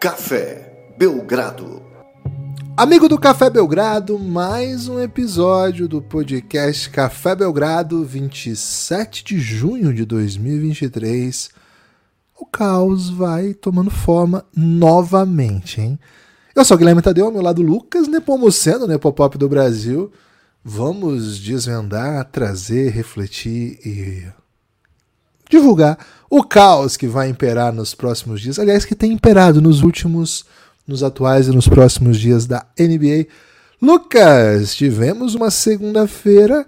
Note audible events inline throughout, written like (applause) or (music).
Café Belgrado. Amigo do Café Belgrado, mais um episódio do podcast Café Belgrado, 27 de junho de 2023. O caos vai tomando forma novamente, hein? Eu sou o Guilherme Tadeu, ao meu lado Lucas Nepomuceno, Nepopop do Brasil. Vamos desvendar, trazer, refletir e divulgar o caos que vai imperar nos próximos dias. Aliás, que tem imperado nos últimos, nos atuais e nos próximos dias da NBA. Lucas, tivemos uma segunda-feira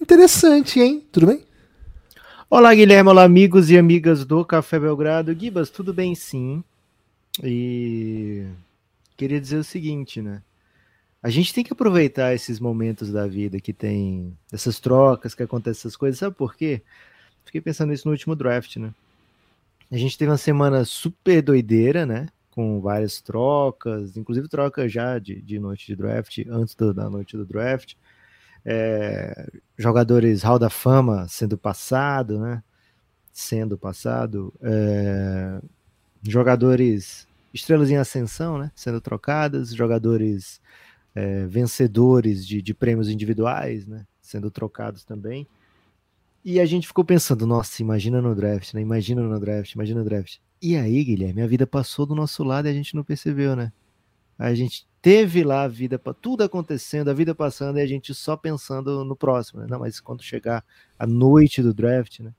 interessante, hein? Tudo bem? Olá, Guilherme. Olá, amigos e amigas do Café Belgrado. Gibas, tudo bem sim. E queria dizer o seguinte, né? A gente tem que aproveitar esses momentos da vida que tem essas trocas, que acontecem essas coisas. Sabe por quê? Fiquei pensando nisso no último draft, né? A gente teve uma semana super doideira, né? Com várias trocas, inclusive troca já de, de noite de draft, antes do, da noite do draft. É, jogadores Hall da Fama sendo passado, né? Sendo passado. É, jogadores estrelas em ascensão, né? Sendo trocadas, jogadores é, vencedores de, de prêmios individuais, né? Sendo trocados também. E a gente ficou pensando, nossa, imagina no draft, né? Imagina no draft, imagina no draft. E aí, Guilherme, a vida passou do nosso lado e a gente não percebeu, né? A gente teve lá a vida, tudo acontecendo, a vida passando e a gente só pensando no próximo, né? Não, mas quando chegar a noite do draft, né?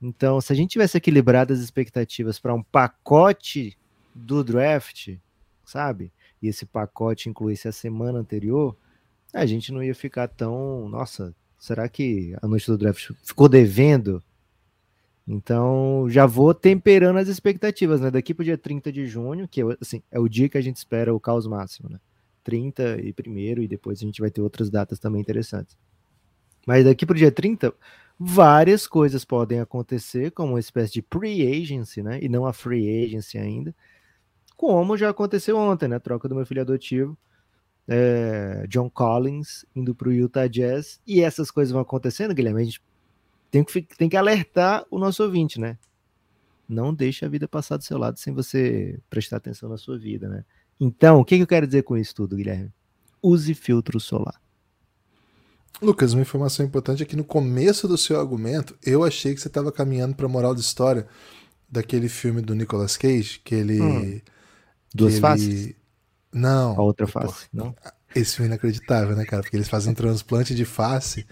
Então, se a gente tivesse equilibrado as expectativas para um pacote do draft, sabe? E esse pacote incluísse a semana anterior, a gente não ia ficar tão, nossa, Será que a noite do draft ficou devendo? Então, já vou temperando as expectativas, né? Daqui para o dia 30 de junho, que assim, é o dia que a gente espera o caos máximo, né? 30 e primeiro, e depois a gente vai ter outras datas também interessantes. Mas daqui para o dia 30, várias coisas podem acontecer, como uma espécie de pre-agency, né? E não a free agency ainda. Como já aconteceu ontem, né? Troca do meu filho adotivo é, John Collins indo para o Utah Jazz e essas coisas vão acontecendo, Guilherme. A gente tem que, tem que alertar o nosso ouvinte, né? Não deixe a vida passar do seu lado sem você prestar atenção na sua vida, né? Então, o que, que eu quero dizer com isso tudo, Guilherme? Use filtro solar. Lucas, uma informação importante é que no começo do seu argumento, eu achei que você estava caminhando para a moral da história daquele filme do Nicolas Cage, que ele. Hum. Duas ele... faces? Não. A outra face, não? Esse filme é inacreditável, né, cara? Porque eles fazem um transplante de face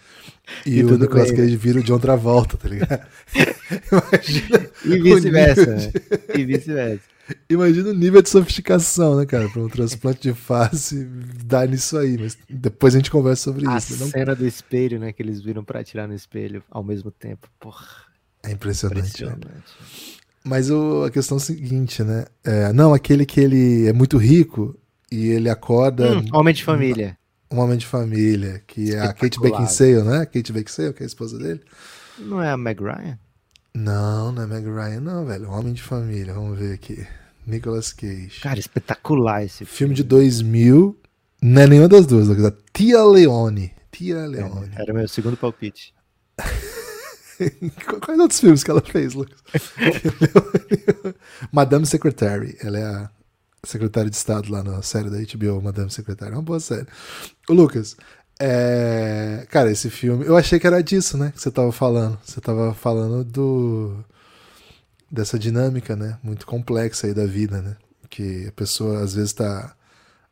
e, e o Nicolas bem, Cage né? vira o John Travolta, tá ligado? (laughs) Imagina. E vice-versa. De... E vice-versa. Imagina o nível de sofisticação, né, cara? Para um transplante de face dar nisso aí. Mas depois a gente conversa sobre a isso. A cena não... do espelho, né? Que eles viram para atirar no espelho ao mesmo tempo. Porra. É impressionante. Né? impressionante. Né? Mas o, a questão é a seguinte, né? É, não, aquele que ele é muito rico e ele acorda. Hum, homem de família. Um, um homem de família, que é a Kate Beckinsale, né? Kate Beckinsale, que é a esposa dele. Não é a Meg Ryan? Não, não é Meg Ryan, não, velho. Homem de família, vamos ver aqui. Nicolas Cage. Cara, espetacular esse filme. Filme de 2000. Não é nenhuma das duas, Lucas. Tia Leone. Tia Leone. É, era meu segundo palpite. (laughs) Quais outros filmes que ela fez, Lucas? (laughs) (laughs) Madame Secretary. Ela é a secretária de Estado lá na série da HBO, Madame Secretary. É uma boa série. O Lucas, é... cara, esse filme. Eu achei que era disso, né? Que você tava falando. Você tava falando do. dessa dinâmica, né? Muito complexa aí da vida, né? Que a pessoa às vezes tá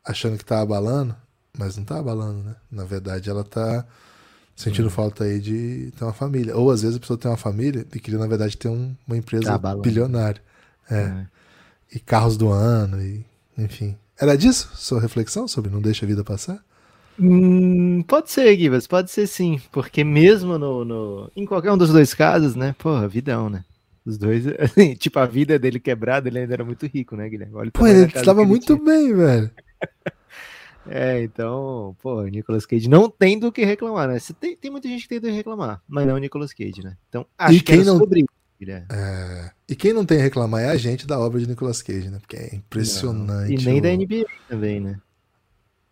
achando que tá abalando, mas não tá abalando, né? Na verdade, ela tá sentindo uhum. falta aí de ter uma família. Ou às vezes a pessoa tem uma família e queria, na verdade, ter um, uma empresa tá bilionária. É. é e carros do ano, e enfim. Era disso sua reflexão sobre não deixa a vida passar? Hum, pode ser, Gibas, pode ser sim, porque mesmo no, no, em qualquer um dos dois casos, né, porra, vidão, né? Os dois, (laughs) assim, tipo, a vida dele quebrada, ele ainda era muito rico, né, Guilherme? Olha Pô, ele estava muito bem, velho. (laughs) é, então, pô, Nicolas Cage não tem do que reclamar, né? Tem, tem muita gente que tem do que reclamar, mas não o Nicolas Cage, né? Então, acho e quem que não... sobre é... E quem não tem a reclamar é a gente da obra de Nicolas Cage, né? Porque é impressionante. Não. E nem o... da NBA também, né?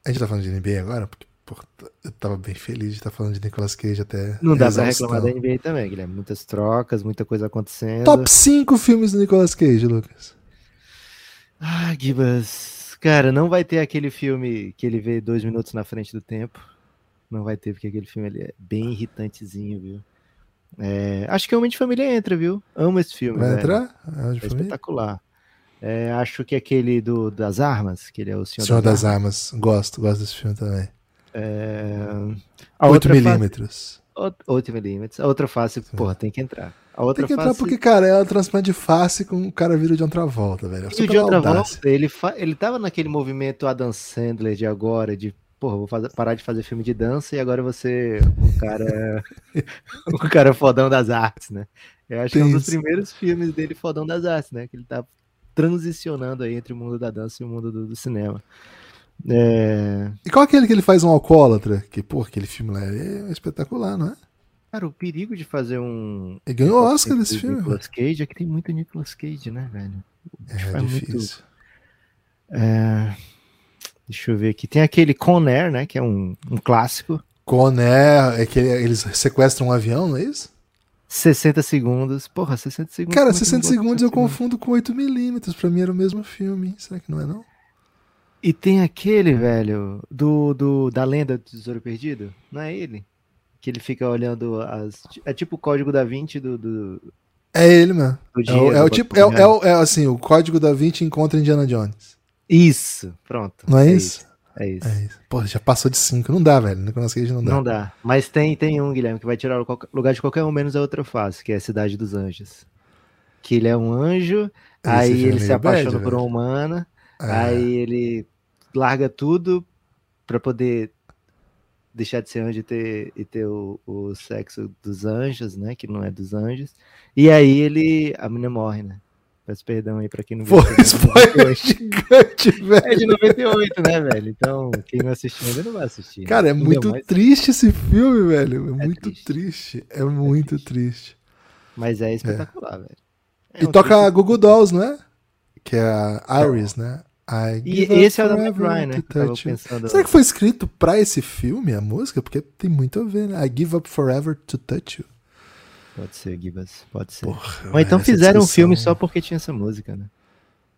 A gente tá falando de NBA agora? Porque eu tava bem feliz de estar tá falando de Nicolas Cage até. Não dá pra reclamar da NBA também, Guilherme. Muitas trocas, muita coisa acontecendo. Top 5 filmes do Nicolas Cage, Lucas. Ah, Gibas, cara, não vai ter aquele filme que ele vê dois minutos na frente do tempo. Não vai ter, porque aquele filme ali é bem irritantezinho, viu? É, acho que o Homem de Família entra, viu? Amo esse filme. Vai velho. entrar? É espetacular. É, acho que aquele do, das armas, que ele é o Senhor, Senhor das, das Armas. Gosto, gosto desse filme também. É... A 8 outra face- milímetros. Out- 8 milímetros. A outra face, porra, tem que entrar. A outra Tem que entrar face... porque, cara, é um transplante de face com o cara vira de outra volta, velho. É E o de outra volta, ele, fa... ele tava naquele movimento Adam Sandler de agora, de porra, vou fazer- parar de fazer filme de dança e agora você o cara (laughs) o cara fodão das artes, né? Eu acho que é um Tem dos isso. primeiros filmes dele fodão das artes, né? Que ele tá transicionando aí entre o mundo da dança e o mundo do, do cinema. É... E qual é aquele que ele faz um alcoólatra? Que, pô, aquele filme lá é espetacular, não é? Cara, o perigo de fazer um Ele ganhou o Oscar desse filme. Nicolas Cage é que tem muito Nicolas Cage, né, velho? É muito- difícil. É, Deixa eu ver aqui. Tem aquele Con Air, né? Que é um, um clássico. Coné, é que eles sequestram um avião, não é isso? 60 segundos. Porra, 60 segundos. Cara, como é que 60 não botou segundos eu 60 confundo com 8mm. Pra mim era o mesmo filme. Será que não é, não? E tem aquele, velho, do, do da lenda do Tesouro Perdido. Não é ele? Que ele fica olhando as. É tipo o código da 20 do. do, É ele do É o, é o tipo, é, é, é assim, o código da 20 encontra Indiana Jones. Isso, pronto. Não é, isso? É isso. É isso. Pô, já passou de 5. Não dá, velho. Nicolas Cage não dá. Não dá. Mas tem, tem um, Guilherme, que vai tirar o lugar de qualquer um menos a outra face, que é a Cidade dos Anjos. Que ele é um anjo, Esse aí ele é se meio bad, apaixona por velho. uma humana, É. aí ele larga tudo pra poder deixar de ser anjo e ter, e ter o, o sexo dos anjos, né? Que não é dos anjos. E aí ele. A menina morre, né? Peço perdão aí pra quem não viu. Filme, spoiler 98. gigante, velho. É de 98, né, velho? Então, quem não assistiu ainda não vai assistir. né? Cara, é muito Mas- triste esse filme, velho. É, muito triste. triste. É muito triste. triste. Mas é espetacular, velho. É E um toca triste- a Google Dolls, não é? Que é a Iris, né? I E esse é o da Ryan, né? Tava pensando. Será que foi escrito pra esse filme, a música? Porque tem muito a ver, né? I give up forever to touch you. Pode ser, Gibas. Pode ser. Porra, Ou então fizeram um filme só porque tinha essa música, né?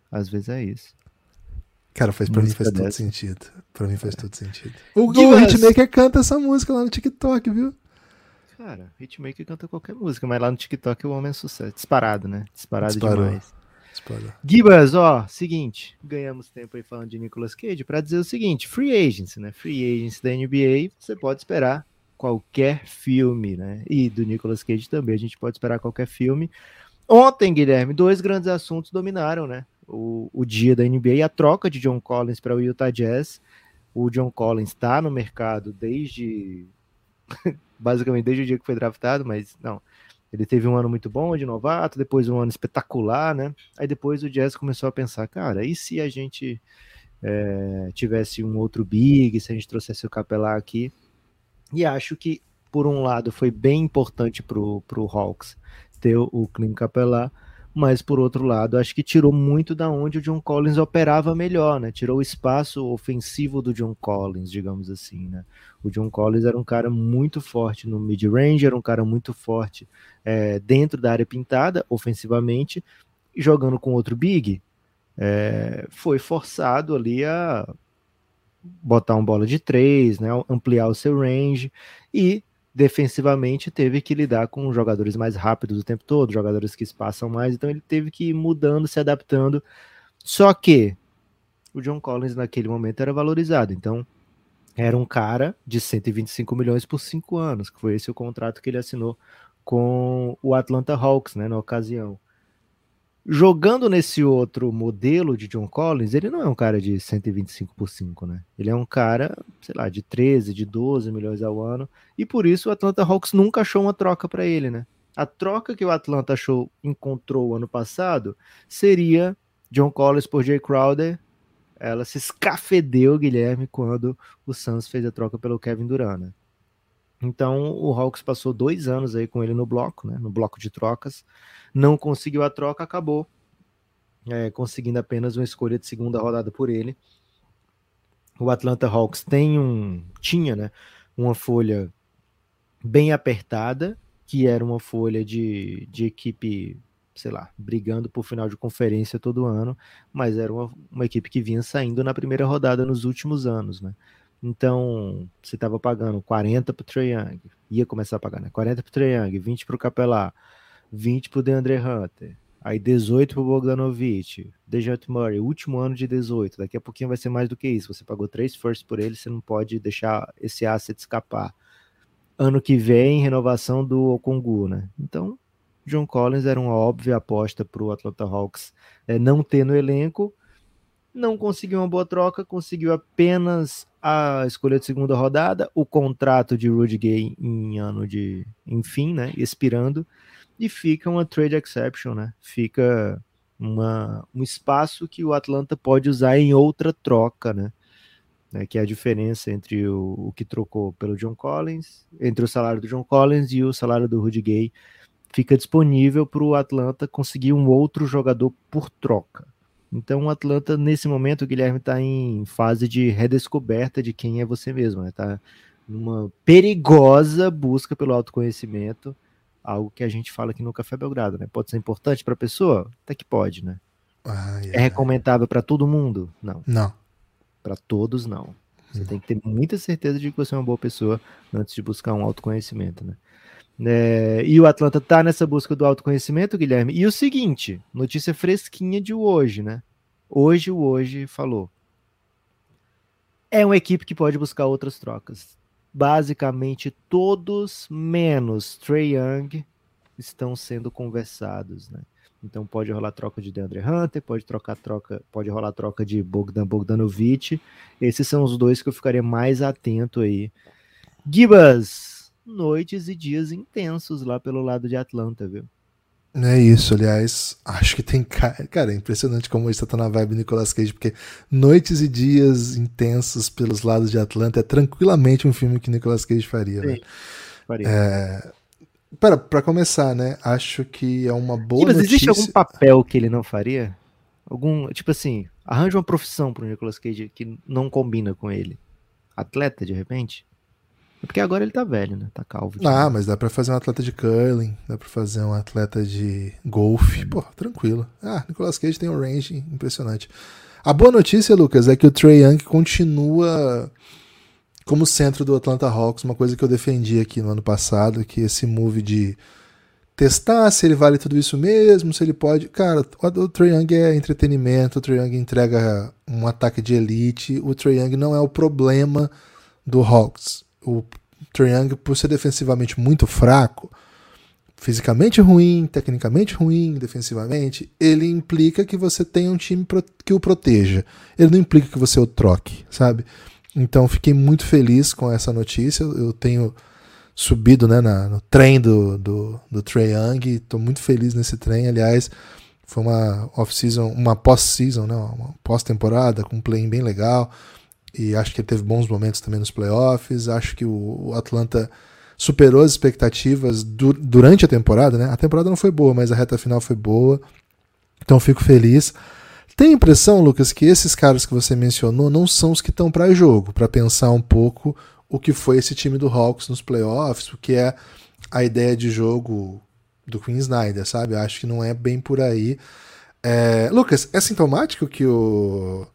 Às vezes é isso. Cara, faz, pra mim faz todo dessa. sentido. Pra mim faz todo sentido. O, o. Hitmaker canta essa música lá no TikTok, viu? Cara, Hitmaker canta qualquer música, mas lá no TikTok o homem é sucesso. Disparado, né? Disparado Disparou. demais. Spoiler. Gibas, ó, seguinte, ganhamos tempo aí falando de Nicolas Cage pra dizer o seguinte, Free Agency, né? Free Agency da NBA, você pode esperar qualquer filme, né? E do Nicolas Cage também, a gente pode esperar qualquer filme. Ontem, Guilherme, dois grandes assuntos dominaram, né? O, o dia da NBA e a troca de John Collins para o Utah Jazz. O John Collins está no mercado desde (laughs) basicamente desde o dia que foi draftado, mas não. Ele teve um ano muito bom de novato, depois um ano espetacular, né? Aí depois o Jazz começou a pensar, cara, e se a gente é, tivesse um outro big, se a gente trouxesse o Capelá aqui? E acho que, por um lado, foi bem importante pro, pro Hawks ter o, o Clint Capelá, mas por outro lado, acho que tirou muito da onde o John Collins operava melhor, né? Tirou o espaço ofensivo do John Collins, digamos assim, né? O John Collins era um cara muito forte no mid-range, era um cara muito forte é, dentro da área pintada, ofensivamente, e jogando com outro big, é, foi forçado ali a botar uma bola de três, né, ampliar o seu range e defensivamente teve que lidar com jogadores mais rápidos o tempo todo, jogadores que espaçam mais, então ele teve que ir mudando, se adaptando. Só que o John Collins naquele momento era valorizado, então era um cara de 125 milhões por cinco anos, que foi esse o contrato que ele assinou com o Atlanta Hawks, né, na ocasião. Jogando nesse outro modelo de John Collins, ele não é um cara de 125 por 5, né? Ele é um cara, sei lá, de 13, de 12 milhões ao ano, e por isso o Atlanta Hawks nunca achou uma troca para ele, né? A troca que o Atlanta achou, encontrou ano passado seria John Collins por Jay Crowder. Ela se escafedeu, Guilherme, quando o Suns fez a troca pelo Kevin Durant, né? Então o Hawks passou dois anos aí com ele no bloco, né? No bloco de trocas. Não conseguiu a troca, acabou é, conseguindo apenas uma escolha de segunda rodada por ele. O Atlanta Hawks tem um. tinha, né? Uma folha bem apertada, que era uma folha de, de equipe sei lá, brigando por final de conferência todo ano, mas era uma, uma equipe que vinha saindo na primeira rodada nos últimos anos, né? Então, você estava pagando 40 para o Young, ia começar a pagar, né? 40 para o Trae Young, 20 para o Capelá, 20 para o DeAndre Hunter, aí 18 para o Bogdanovich, Dejante Murray, último ano de 18, daqui a pouquinho vai ser mais do que isso, você pagou 3 firsts por ele, você não pode deixar esse asset escapar. Ano que vem, renovação do Okongu, né? Então, John Collins era uma óbvia aposta para o Atlanta Hawks é, não ter no elenco, não conseguiu uma boa troca, conseguiu apenas a escolha de segunda rodada, o contrato de Rudy Gay em ano de, enfim, né, expirando, e fica uma trade exception, né? Fica uma, um espaço que o Atlanta pode usar em outra troca, né? né que é a diferença entre o, o, que trocou pelo John Collins, entre o salário do John Collins e o salário do Rudy Gay, fica disponível para o Atlanta conseguir um outro jogador por troca. Então o Atlanta, nesse momento, o Guilherme está em fase de redescoberta de quem é você mesmo, está né? numa perigosa busca pelo autoconhecimento, algo que a gente fala aqui no Café Belgrado, né? Pode ser importante para a pessoa? Até que pode, né? Ai, é recomendável para todo mundo? Não. Não. Para todos, não. Você tem que ter muita certeza de que você é uma boa pessoa antes de buscar um autoconhecimento, né? É, e o Atlanta está nessa busca do autoconhecimento, Guilherme. E o seguinte, notícia fresquinha de hoje, né? Hoje o hoje falou. É uma equipe que pode buscar outras trocas. Basicamente todos menos Trey Young estão sendo conversados, né? Então pode rolar troca de DeAndre Hunter, pode trocar troca, pode rolar troca de Bogdan Bogdanovic. Esses são os dois que eu ficaria mais atento aí. Gibas, noites e dias intensos lá pelo lado de Atlanta, viu? É isso, aliás, acho que tem cara. Cara, é impressionante como isso tá na vibe Nicolas Cage, porque noites e dias intensos pelos lados de Atlanta é tranquilamente um filme que Nicolas Cage faria, né? Faria. É... Para, para começar, né? Acho que é uma boa. Sim, mas notícia... existe algum papel que ele não faria? Algum. Tipo assim, arranja uma profissão pro Nicolas Cage que não combina com ele. Atleta, de repente? É porque agora ele tá velho, né? Tá calvo. Ah, mas dá pra fazer um atleta de curling, dá pra fazer um atleta de golfe. Pô, tranquilo. Ah, Nicolas Cage tem um range impressionante. A boa notícia, Lucas, é que o Trey Young continua como centro do Atlanta Hawks, uma coisa que eu defendi aqui no ano passado, que esse move de testar se ele vale tudo isso mesmo, se ele pode. Cara, o Trey Young é entretenimento, o Trey Young entrega um ataque de elite, o Trey Young não é o problema do Hawks o Trae Young, por ser defensivamente muito fraco, fisicamente ruim, tecnicamente ruim, defensivamente, ele implica que você tenha um time que o proteja. Ele não implica que você o troque, sabe? Então fiquei muito feliz com essa notícia. Eu tenho subido né, na, no trem do, do, do Trae Young, estou muito feliz nesse trem. Aliás, foi uma off-season, uma pós-season, né, uma pós-temporada com um play bem legal e acho que ele teve bons momentos também nos playoffs. Acho que o Atlanta superou as expectativas du durante a temporada, né? A temporada não foi boa, mas a reta final foi boa. Então fico feliz. Tem a impressão, Lucas, que esses caras que você mencionou não são os que estão para jogo, para pensar um pouco o que foi esse time do Hawks nos playoffs, o que é a ideia de jogo do Queen Snyder, sabe? Acho que não é bem por aí. É... Lucas, é sintomático que o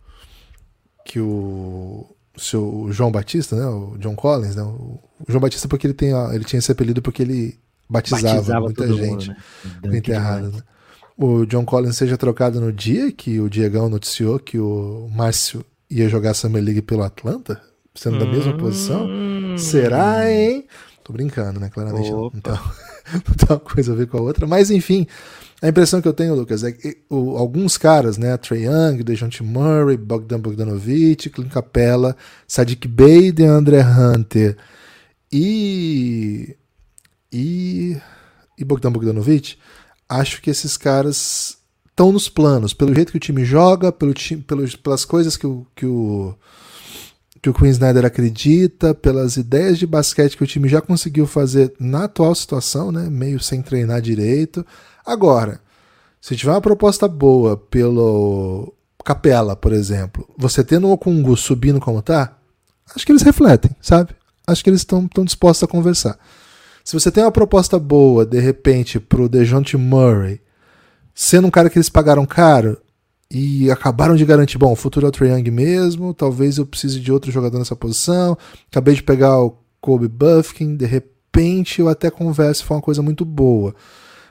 que o seu João Batista, né, o John Collins, né, o João Batista porque ele tem ele tinha esse apelido porque ele batizava, batizava muita gente mundo, né? enterrada, né? O John Collins seja trocado no dia que o Diegão noticiou que o Márcio ia jogar Summer League pelo Atlanta, sendo da mesma posição? Hum. Será, hein? Tô brincando, né? Claramente não. Então, (laughs) não tem uma coisa a ver com a outra. Mas, enfim, a impressão que eu tenho, Lucas, é que o, alguns caras, né, Trey Young, Dejounte Murray, Bogdan Bogdanovic, Clint Capella, Sadiq Bey, DeAndre Hunter e, e, e Bogdan Bogdanovic, acho que esses caras estão nos planos, pelo jeito que o time joga, pelo time, pelas coisas que o, que o que o Queen Snyder acredita, pelas ideias de basquete que o time já conseguiu fazer na atual situação, né, meio sem treinar direito. Agora, se tiver uma proposta boa pelo Capela, por exemplo, você tendo o Okungu subindo como tá, acho que eles refletem, sabe? Acho que eles estão dispostos a conversar. Se você tem uma proposta boa, de repente, pro Dejounte Murray, sendo um cara que eles pagaram caro e acabaram de garantir, bom, o futuro é o Trae Young mesmo, talvez eu precise de outro jogador nessa posição. Acabei de pegar o Kobe Buffkin, de repente eu até converso, foi uma coisa muito boa.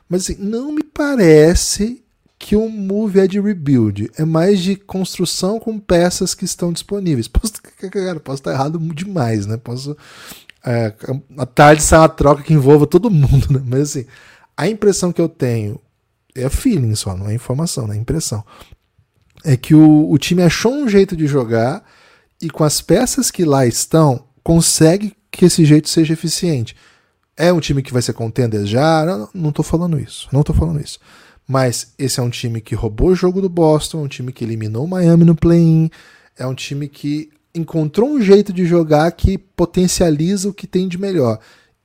Mas assim, não me parece que o move é de rebuild, é mais de construção com peças que estão disponíveis. (laughs) Posso, cara, posso estar errado demais, né? Posso. É, a tarde sai uma troca que envolva todo mundo, né? Mas assim, a impressão que eu tenho é feeling só, não é informação, não é impressão. É que o, o time achou um jeito de jogar e com as peças que lá estão, consegue que esse jeito seja eficiente. É um time que vai ser contender já? Não, tô falando isso. Não tô falando isso. Mas esse é um time que roubou o jogo do Boston, um time que eliminou o Miami no play-in, é um time que encontrou um jeito de jogar que potencializa o que tem de melhor.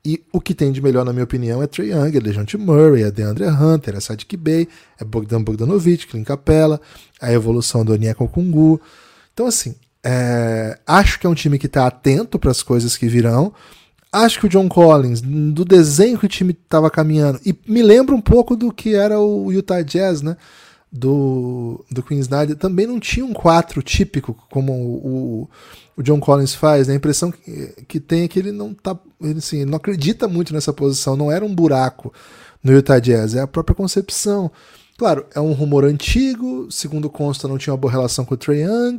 E o que tem de melhor, na minha opinião, é Trey Young, é DeJounte Murray, é DeAndre Hunter, é Sadiq Bey, é Bogdan Bogdanovic, Clint Capella, a evolução do Onyeka Kungu. Então, assim, é, acho que é um time que está atento para as coisas que virão. Acho que o John Collins, do desenho que o time estava caminhando, e me lembra um pouco do que era o Utah Jazz, né? Do, do Queen Snyder, também não tinha um 4 típico como o, o John Collins faz. Né? A impressão que, que tem é que ele não tá. Ele, assim, ele não acredita muito nessa posição, não era um buraco no Utah Jazz, é a própria concepção. Claro, é um rumor antigo, segundo consta, não tinha uma boa relação com o Trae Young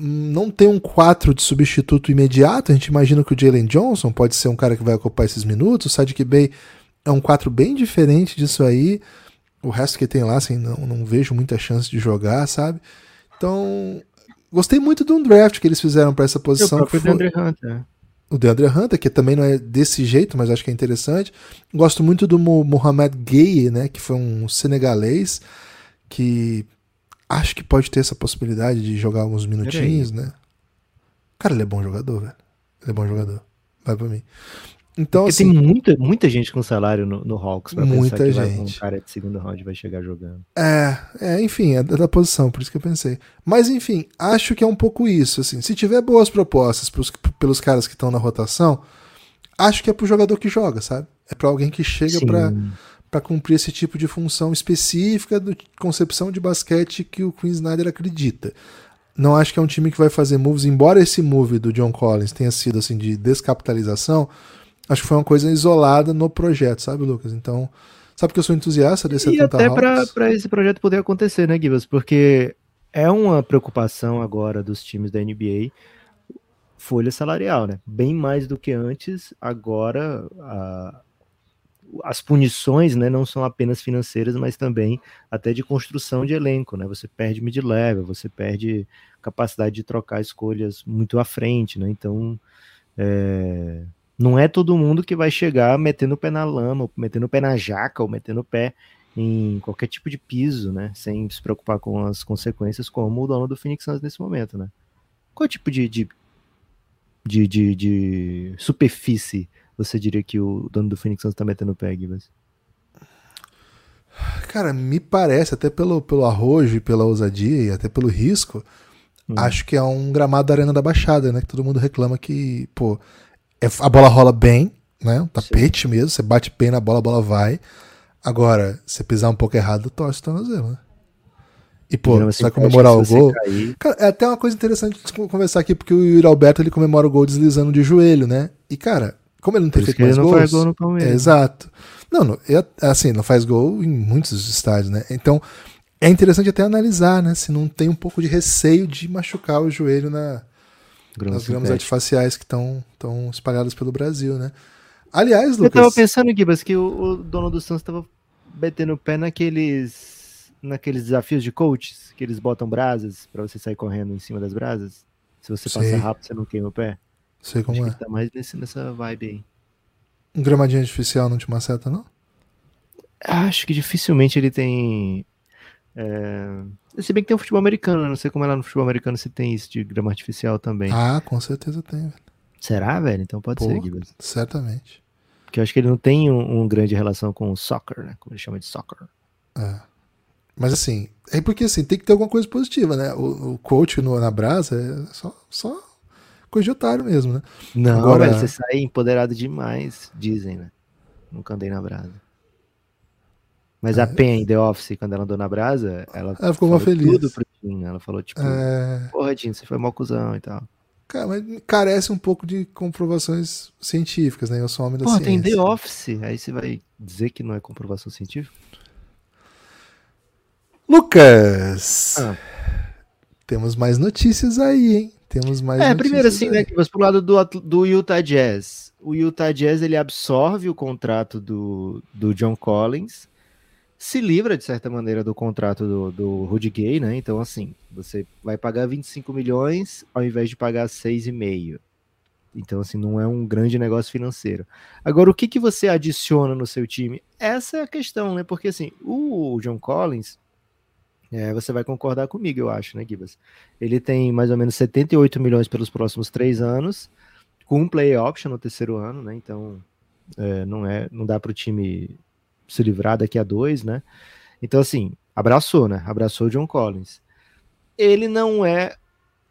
não tem um 4 de substituto imediato. A gente imagina que o Jalen Johnson pode ser um cara que vai ocupar esses minutos. O Sadiq Bey é um 4 bem diferente disso aí. O resto que tem lá, assim, não, não vejo muita chance de jogar, sabe? Então, gostei muito do draft que eles fizeram para essa posição. O próprio foi... Hunter. O DeAndre Hunter, que também não é desse jeito, mas acho que é interessante. Gosto muito do Mohamed Gueye, né, que foi um senegalês que acho que pode ter essa possibilidade de jogar alguns minutinhos, né? Cara, ele é bom jogador, velho. Ele é bom jogador. Vai pra mim. Então, Porque assim, tem muita, muita gente com salário no, no Hawks pra muita pensar que gente. Vai, um cara de segundo round vai chegar jogando. É, é, enfim, é da posição, por isso que eu pensei. Mas enfim, acho que é um pouco isso, assim. Se tiver boas propostas pros, pelos caras que estão na rotação, acho que é pro jogador que joga, sabe? É para alguém que chega para cumprir esse tipo de função específica da concepção de basquete que o Queen Snyder acredita. Não acho que é um time que vai fazer moves, embora esse move do John Collins tenha sido assim de descapitalização, acho que foi uma coisa isolada no projeto, sabe, Lucas? Então, sabe que eu sou entusiasta desse E até para esse projeto poder acontecer, né, Gibas? Porque é uma preocupação agora dos times da NBA folha salarial, né? Bem mais do que antes, agora a, as punições né, não são apenas financeiras, mas também até de construção de elenco. Né? Você perde mid-level, você perde capacidade de trocar escolhas muito à frente. Né? Então, é, não é todo mundo que vai chegar metendo o pé na lama, ou metendo o pé na jaca, ou metendo o pé em qualquer tipo de piso, né? sem se preocupar com as consequências, como o dono do Phoenix Suns nesse momento. Né? Qual tipo de, de, de, de, de superfície você diria que o dono do Phoenix Suns tá metendo o pé, Gibas? Cara, me parece, até pelo, pelo arrojo e pela ousadia e até pelo risco, hum. acho que é um gramado da Arena da Baixada, né? Que todo mundo reclama que, pô, a bola rola bem, né? Um tapete Sim. mesmo, você bate bem na bola, a bola vai. Agora, se pisar um pouco errado, torce o tornozelo, né? E, pô, você vai comemorar o gol. Cara, é até uma coisa interessante de conversar aqui, porque o Yuri Alberto ele comemora o gol deslizando de joelho, né? E, cara, como ele não tem feito mais ele gols. Não faz gol no Palmeiras. É, exato. Não, não é, assim, não faz gol em muitos estádios, né? Então, é interessante até analisar, né? Se não tem um pouco de receio de machucar o joelho na, nas gramas artificiais que estão espalhadas pelo Brasil, né? Aliás, Lucas. Eu tava pensando, Gibas, que o, o dono do Santos tava metendo o pé naqueles naqueles desafios de coaches que eles botam brasas para você sair correndo em cima das brasas. Se você passa rápido, você não queima o pé. Sei como Acho é. tá mais nesse, nessa vibe aí. Um gramadinho artificial não te maceta, não? Acho que dificilmente ele tem. É... Se bem que tem o futebol americano, né? não sei como é lá no futebol americano se tem isso de grama artificial também. Ah, com certeza tem, velho. Será, velho? Então pode Pô, ser, Gibbs. Certamente. Porque eu acho que ele não tem um, um, grande relação com o soccer, né? Como ele chama de soccer. É. Mas assim, é porque assim, tem que ter alguma coisa positiva, né? O, o coach no, na brasa é só, só coisa de otário mesmo, né? Não, Agora... velho, você sai empoderado demais, dizem, né? Nunca andei na brasa. Mas é. a Pen, The Office, quando ela andou na brasa, ela, ela ficou mal feliz. tudo pro Tim. Ela falou, tipo, é... porra, Tim, você foi mal cuzão e tal. Cara, mas carece um pouco de comprovações científicas, né? Eu sou homem da Porra, ciência. tem The Office. Aí você vai dizer que não é comprovação científica? Lucas! Ah. Temos mais notícias aí, hein? Temos mais É, primeiro assim, aí. né, que pro lado do, do Utah Jazz. O Utah Jazz, ele absorve o contrato do, do John Collins se livra, de certa maneira, do contrato do, do Rudy Gay, né? Então, assim, você vai pagar 25 milhões ao invés de pagar 6,5. Então, assim, não é um grande negócio financeiro. Agora, o que, que você adiciona no seu time? Essa é a questão, né? Porque, assim, o John Collins, é, você vai concordar comigo, eu acho, né, Gibas? Ele tem mais ou menos 78 milhões pelos próximos três anos, com um play option no terceiro ano, né? Então, é, não, é, não dá para o time se livrar daqui a dois, né? Então, assim, abraçou, né? Abraçou o John Collins. Ele não é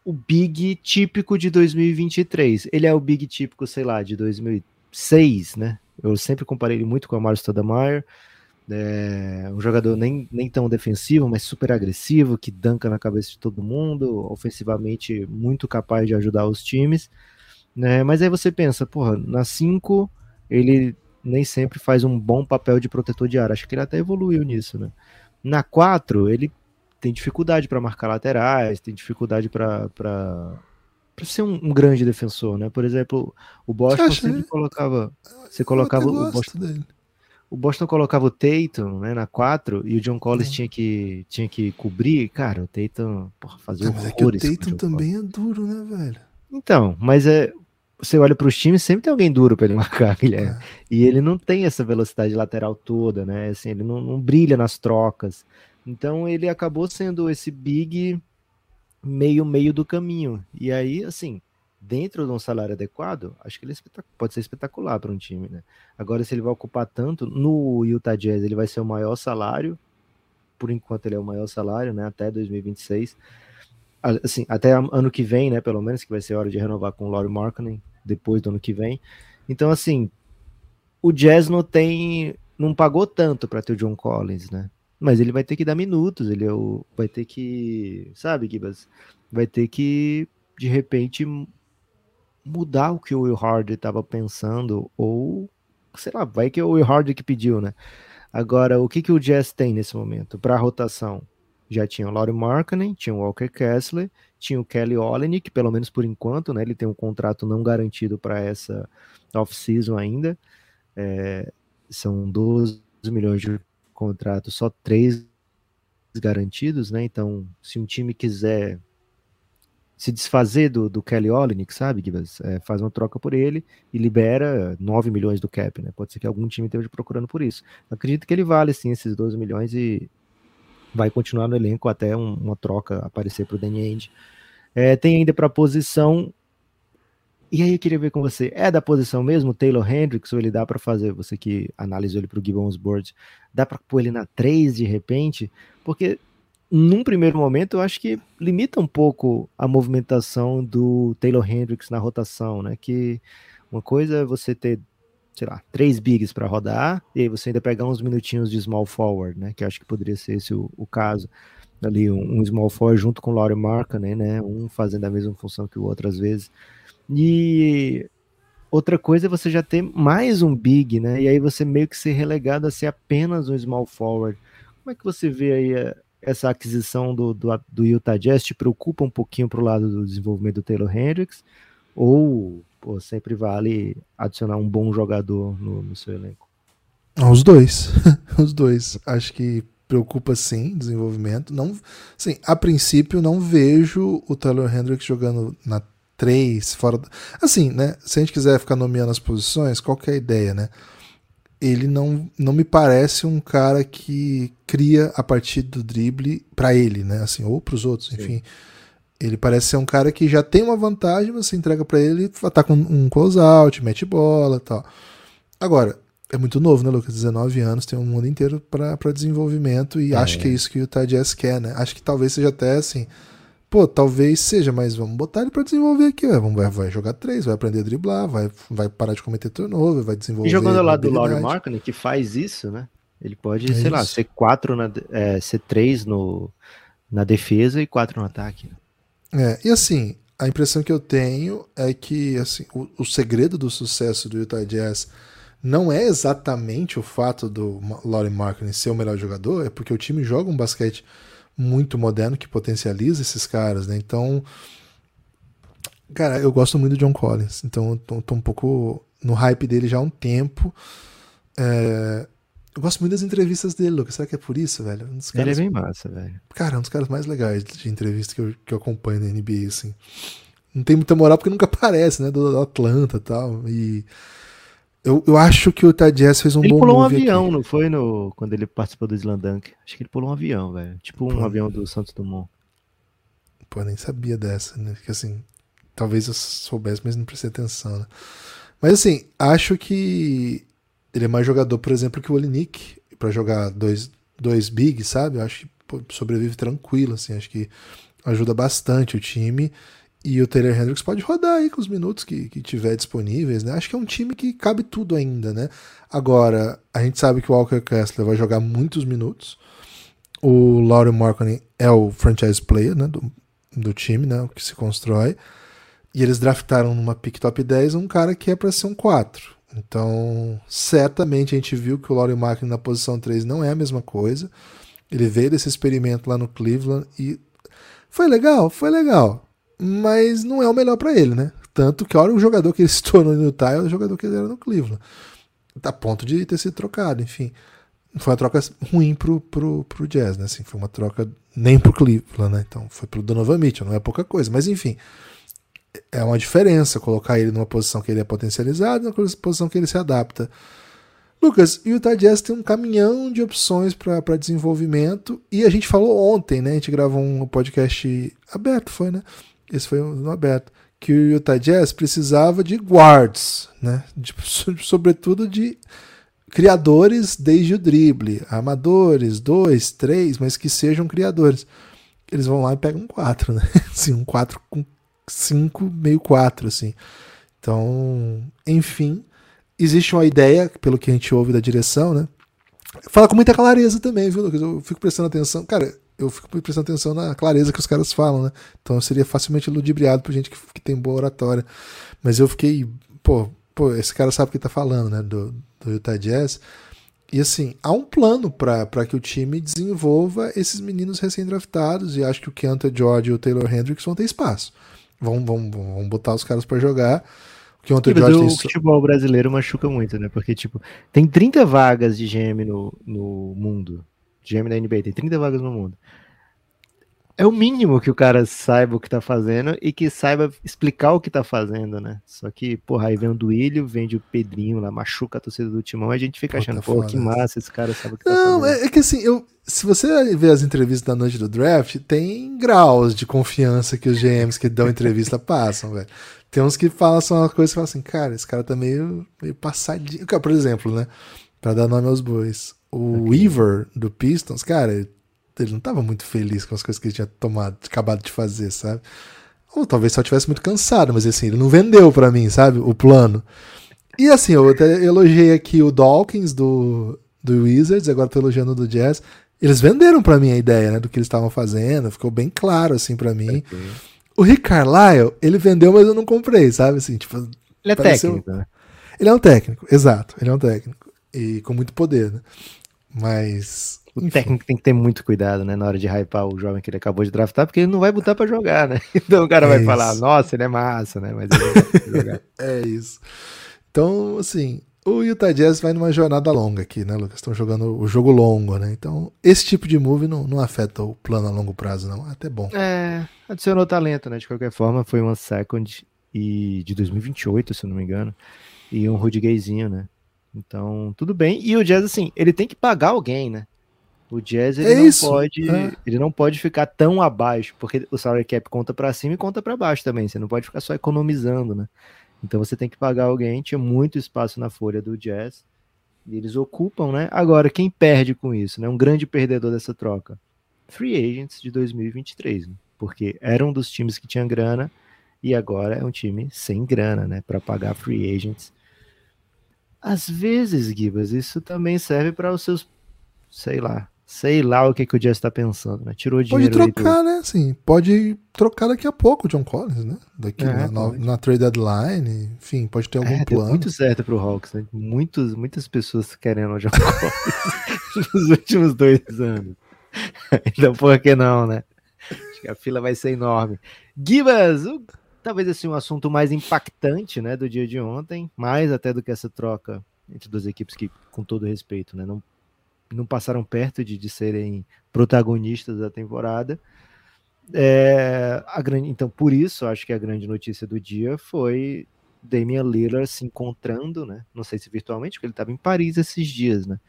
o big típico de 2023. Ele é o big típico, sei lá, de 2006, né? Eu sempre comparei ele muito com o Mario Stoudemire. É um jogador nem, nem tão defensivo, mas super agressivo, que danca na cabeça de todo mundo, ofensivamente muito capaz de ajudar os times. Né? Mas aí você pensa, porra, na 5 ele nem sempre faz um bom papel de protetor de área. Acho que ele até evoluiu nisso, né? Na 4, ele tem dificuldade para marcar laterais, tem dificuldade para ser um, um, grande defensor, né? Por exemplo, o Boston sempre colocava. Você colocava o Boston. Dele. O Boston colocava o Tatum né, na 4 e o John Collins é. tinha, que, tinha que cobrir. Cara, o Tatum porra, fazia é, mas é o Tatum também é duro, né, velho? Então, mas é você olha para os times, sempre tem alguém duro para ele (laughs) marcar, Guilherme. É. E ele não tem essa velocidade lateral toda, né? Assim, ele não, não, brilha nas trocas. Então ele acabou sendo esse big meio meio do caminho. E aí, assim, dentro de um salário adequado, acho que ele é pode ser espetacular para um time, né? Agora, se ele vai ocupar tanto no Utah Jazz, ele vai ser o maior salário. Por enquanto, ele é o maior salário, né? Até 2026 assim, até ano que vem, né, pelo menos, que vai ser hora de renovar com o Laurie Markkinen, depois do ano que vem. Então, assim, o Jazz não tem, não pagou tanto para ter o John Collins, né? Mas ele vai ter que dar minutos, ele é o, vai ter que, sabe, Gibas, vai ter que de repente mudar o que o Will Hardy estava pensando ou sei lá, vai que é o Will Hardy que pediu, né? Agora, o que que o Jazz tem nesse momento para rotação? Já tinha o Laurie Markkinen, tinha o Walker Kessler, tinha o Kelly Olynyk, pelo menos por enquanto, né? Ele tem um contrato não garantido para essa off-season ainda. É, são 12 milhões de contrato, só três garantidos, né? Então, se um time quiser se desfazer do, do Kelly Olynyk, sabe? É, faz uma troca por ele e libera 9 milhões do cap, né? Pode ser que algum time esteja procurando por isso. acredito que ele vale, sim, esses 12 milhões e vai continuar no elenco até um, uma troca aparecer para o Danny Ainge. É, tem ainda para a posição. E aí eu queria ver com você, é da posição mesmo, Taylor Hendricks, ou ele dá para fazer, você que analisou ele para o Gibbons Board, dá para pôr ele na 3 de repente? Porque num primeiro momento eu acho que limita um pouco a movimentação do Taylor Hendricks na rotação, né? Que uma coisa é você ter sei lá, três bigs para rodar, e aí você ainda pegar uns minutinhos de small forward, né? Que acho que poderia ser esse o, o caso. Ali, um, um, small forward junto com o Laurie Markkinen, né? Um fazendo a mesma função que o outro às vezes. E outra coisa é você já ter mais um big, né? E aí você meio que ser relegado a ser apenas um small forward. Como é que você vê aí a, eh, essa aquisição do, do, do Utah Jazz? Te preocupa um pouquinho para o lado do desenvolvimento do Taylor Hendricks? Ou pô, sempre vale adicionar um bom jogador no, no seu elenco. Os dois. (laughs) Os dois. Acho que preocupa sim desenvolvimento. Não, sim, a princípio não vejo o Taylor Hendricks jogando na 3, fora. Assim, né? Se a gente quiser ficar nomeando as posições, qual que é a ideia, né? Ele não, não me parece um cara que cria a partir do drible para ele, né? Assim, ou para os outros, enfim. Ele parece ser um cara que já tem uma vantagem, você entrega para ele, tá com um close-out, mete bola tal. Agora, é muito novo, né, Lucas? 19 anos, tem um mundo inteiro para desenvolvimento e é. acho que é isso que o Utah Jazz quer, né? Acho que talvez seja até assim, pô, talvez seja, mas vamos botar ele para desenvolver aqui, ó. vai, vai jogar três, vai aprender a driblar, vai, vai parar de cometer turnover, vai desenvolver. E jogando ao lado do Laurie Markkinen, que faz isso, né? Ele pode, é sei isso. lá, ser 4 na, é, ser 3 no, na defesa, C4 na, C3 no, na defesa e 4 no ataque. É, e assim, a impressão que eu tenho é que assim, o, o segredo do sucesso do Utah Jazz não é exatamente o fato do Laurie Markkinen ser o melhor jogador, é porque o time joga um basquete muito moderno que potencializa esses caras, né? Então, cara, eu gosto muito do John Collins, então eu tô, tô um pouco no hype dele já há um tempo. É, eu gosto muito das entrevistas dele, Lucas. Será que é por isso, velho? Um caras... Ele é bem massa, velho. Cara, é um dos caras mais legais de entrevista que eu, que eu acompanho na NBA, assim. Não tem muita moral porque nunca (laughs) aparece, né? Do, do Atlanta e tal. E eu, eu acho que o Tadias fez um ele bom Ele pulou um avião, aqui. não foi? No, quando ele participou do Slandunk. Acho que ele pulou um avião, velho. Tipo um Pô, avião do Santos Dumont. Pô, nem sabia dessa, né? Porque assim, talvez eu soubesse, mas não prestei atenção, né? Mas assim, acho que ele é mais jogador, por exemplo, que o Olinik, para jogar dois, dois big, sabe? Eu acho que pô, sobrevive tranquilo, assim, acho que ajuda bastante o time. E o Taylor Hendricks pode rodar aí com os minutos que, que tiver disponíveis, né? Acho que é um time que cabe tudo ainda, né? Agora, a gente sabe que o Walker Kessler vai jogar muitos minutos. O Laurie Markkinen é o franchise player né, do, do time, né? O que se constrói. E eles draftaram numa pick top 10 um cara que é para ser um 4. Então, certamente a gente viu que o Laurie Markkinen na posição 3 não é a mesma coisa. Ele veio desse experimento lá no Cleveland e foi legal, foi legal mas não é o melhor para ele, né? Tanto que olha o jogador que ele (laughs) se tornou no Utah é o jogador que ele era no Cleveland. A ponto de ter sido trocado, enfim. Foi uma troca ruim pro, pro, pro Jazz, né? Assim, foi uma troca nem pro Cleveland, né? Então foi pro Donovan Mitchell, não é pouca coisa. Mas enfim, é uma diferença colocar ele numa posição que ele é potencializado e numa posição que ele se adapta. Lucas, o Utah Jazz tem um caminhão de opções para desenvolvimento e a gente falou ontem, né? A gente gravou um podcast aberto, foi, né? esse foi no aberto, que o Utah Jazz precisava de guards, né? De, (laughs) sobretudo de criadores desde o drible, amadores, dois, três, mas que sejam criadores. Eles vão lá e pegam quatro, né? (laughs) Assim, um quatro com cinco, meio quatro, assim. Então, enfim, existe uma ideia, pelo que a gente ouve da direção, né? Fala com muita clareza também, viu, Lucas? Eu fico prestando atenção. Cara, eu fico prestando atenção na clareza que os caras falam, né? Então eu seria facilmente ludibriado por gente que, que tem boa oratória. Mas eu fiquei, pô, pô, esse cara sabe o que tá falando, né? Do, do Utah Jazz. E assim, há um plano para que o time desenvolva esses meninos recém-draftados. E acho que o Keontae George e o Taylor Hendricks vão ter espaço. Vão, vão, vão botar os caras para jogar. O Keontae George o tem... futebol brasileiro machuca muito, né? Porque, tipo, tem 30 vagas de GM no, no mundo. GM da NBA, tem 30 vagas no mundo é o mínimo que o cara saiba o que tá fazendo e que saiba explicar o que tá fazendo, né? Só que, porra, aí vem o Duílio, vende o Pedrinho lá, machuca a torcida do Timão, e a gente fica achando, pô, que massa, esse cara sabe o que tá Não, fazendo. É, é que assim, eu, se você ver as entrevistas da noite do draft, tem graus de confiança que os GMs que dão entrevista (laughs) passam, velho. Tem uns que falam só uma coisa e falam assim, cara, esse cara tá meio, meio passadinho. Por exemplo, né? Pra dar nome aos bois. O okay. Weaver do Pistons, cara, ele não estava muito feliz com as coisas que ele tinha tomado, acabado de fazer, sabe? Ou talvez só tivesse muito cansado, mas assim, ele não vendeu para mim, sabe? O plano. E assim, eu até elogiei aqui o Dawkins do, do Wizards, agora tô elogiando do Jazz. Eles venderam para mim a ideia, né, do que eles estavam fazendo, ficou bem claro assim para mim. O Rick Carlisle, ele vendeu, mas eu não comprei, sabe? Assim, tipo, ele é pareceu... técnico, né? Ele é um técnico, exato, ele é um técnico e com muito poder, né? Mas o Enfim. técnico tem que ter muito cuidado, né, na hora de hypar o jovem que ele acabou de draftar, porque ele não vai botar para jogar, né? (laughs) Então o cara é vai isso. falar, nossa, ele é massa, né? Mas (laughs) é isso. Então, assim, o Utah Jazz vai numa jornada longa aqui, né, Lucas? Estão jogando o jogo longo, né? Então, esse tipo de move não, não afeta o plano a longo prazo, não. É até bom. É, adicionou talento, né? De qualquer forma, foi uma second e de 2028, se eu não me engano, e um Rudy Gayzinho, né? Então, tudo bem. E o Jazz, assim, ele tem que pagar alguém, né? O Jazz ele, é não pode, é. ele não pode ficar tão abaixo, porque o salary cap conta para cima e conta para baixo também. Você não pode ficar só economizando, né? Então você tem que pagar alguém. Tinha muito espaço na folha do Jazz e eles ocupam, né? Agora quem perde com isso, né? Um grande perdedor dessa troca, free agents de 2023, né? porque era um dos times que tinha grana e agora é um time sem grana, né? Para pagar free agents. Às vezes, Gibas, isso também serve para os seus sei lá. Sei lá o que, que o Jazz tá pensando, né? Tirou Pode dinheiro. aí trocar, né? Assim, pode trocar daqui a pouco o John Collins, né? Daqui É, na, na- pode. na trade deadline, enfim, pode ter algum É, plano. muito certo pro Hawks, né? Muitos, muitas pessoas querendo o John (laughs) Collins nos últimos dois anos. Então, por que não, né? Acho que a fila vai ser enorme. Gibas, o- talvez assim, um assunto mais impactante, né, do dia de ontem, mais até do que essa troca entre duas equipes que, com todo respeito, né, não, não passaram perto de, de serem protagonistas da temporada. É, a grande, então, por isso, acho que a grande notícia do dia foi Damian Lillard se encontrando, né? Não sei se virtualmente, porque ele estava em Paris esses dias, né?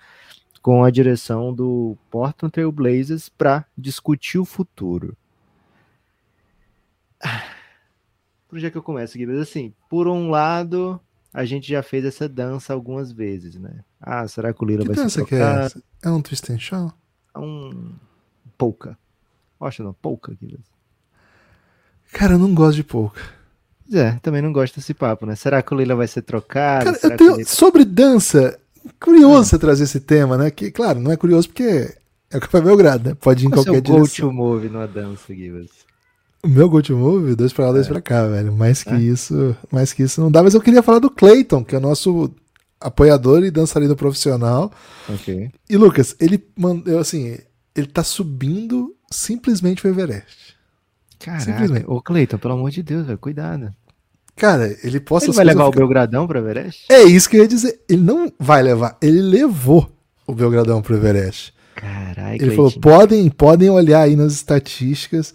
Com a direção do Portland Trail Blazers para discutir o futuro. Por onde é que eu começo, Guilherme? Assim, por um lado, a gente já fez essa dança algumas vezes, né? Ah, será que o Lillard Que vai se dança que é essa? É um twist and show? um polka. Acho não, polka, Guilherme. Cara, eu não gosto de. Pois É, também não gosto desse papo, né? Será que o Lila vai ser trocado? Cara, Será eu tenho, ele- sobre dança, curioso Ah. você trazer esse tema, né? Que, claro, não é curioso porque é o Café Belgrado, né? Pode ir em Qual é o qualquer direção. go-to move numa dança, Gibas? O meu go to move, dois pra lá, dois pra cá, velho. Mais que É? isso, mais que isso não dá. Mas eu queria falar do Clayton, que é o nosso apoiador e dançarino profissional. Ok. E Lucas, ele mandou assim, ele tá subindo simplesmente o Everest. Caraca, Simplesmente. ô Cleiton, pelo amor de Deus, velho, cuidado. Cara, ele posta Ele vai levar eu o Belgradão pra Everest? É isso que eu ia dizer. Ele não vai levar, ele levou o Belgradão pro Everest. Caralho, Ele falou, podem, podem olhar aí nas estatísticas.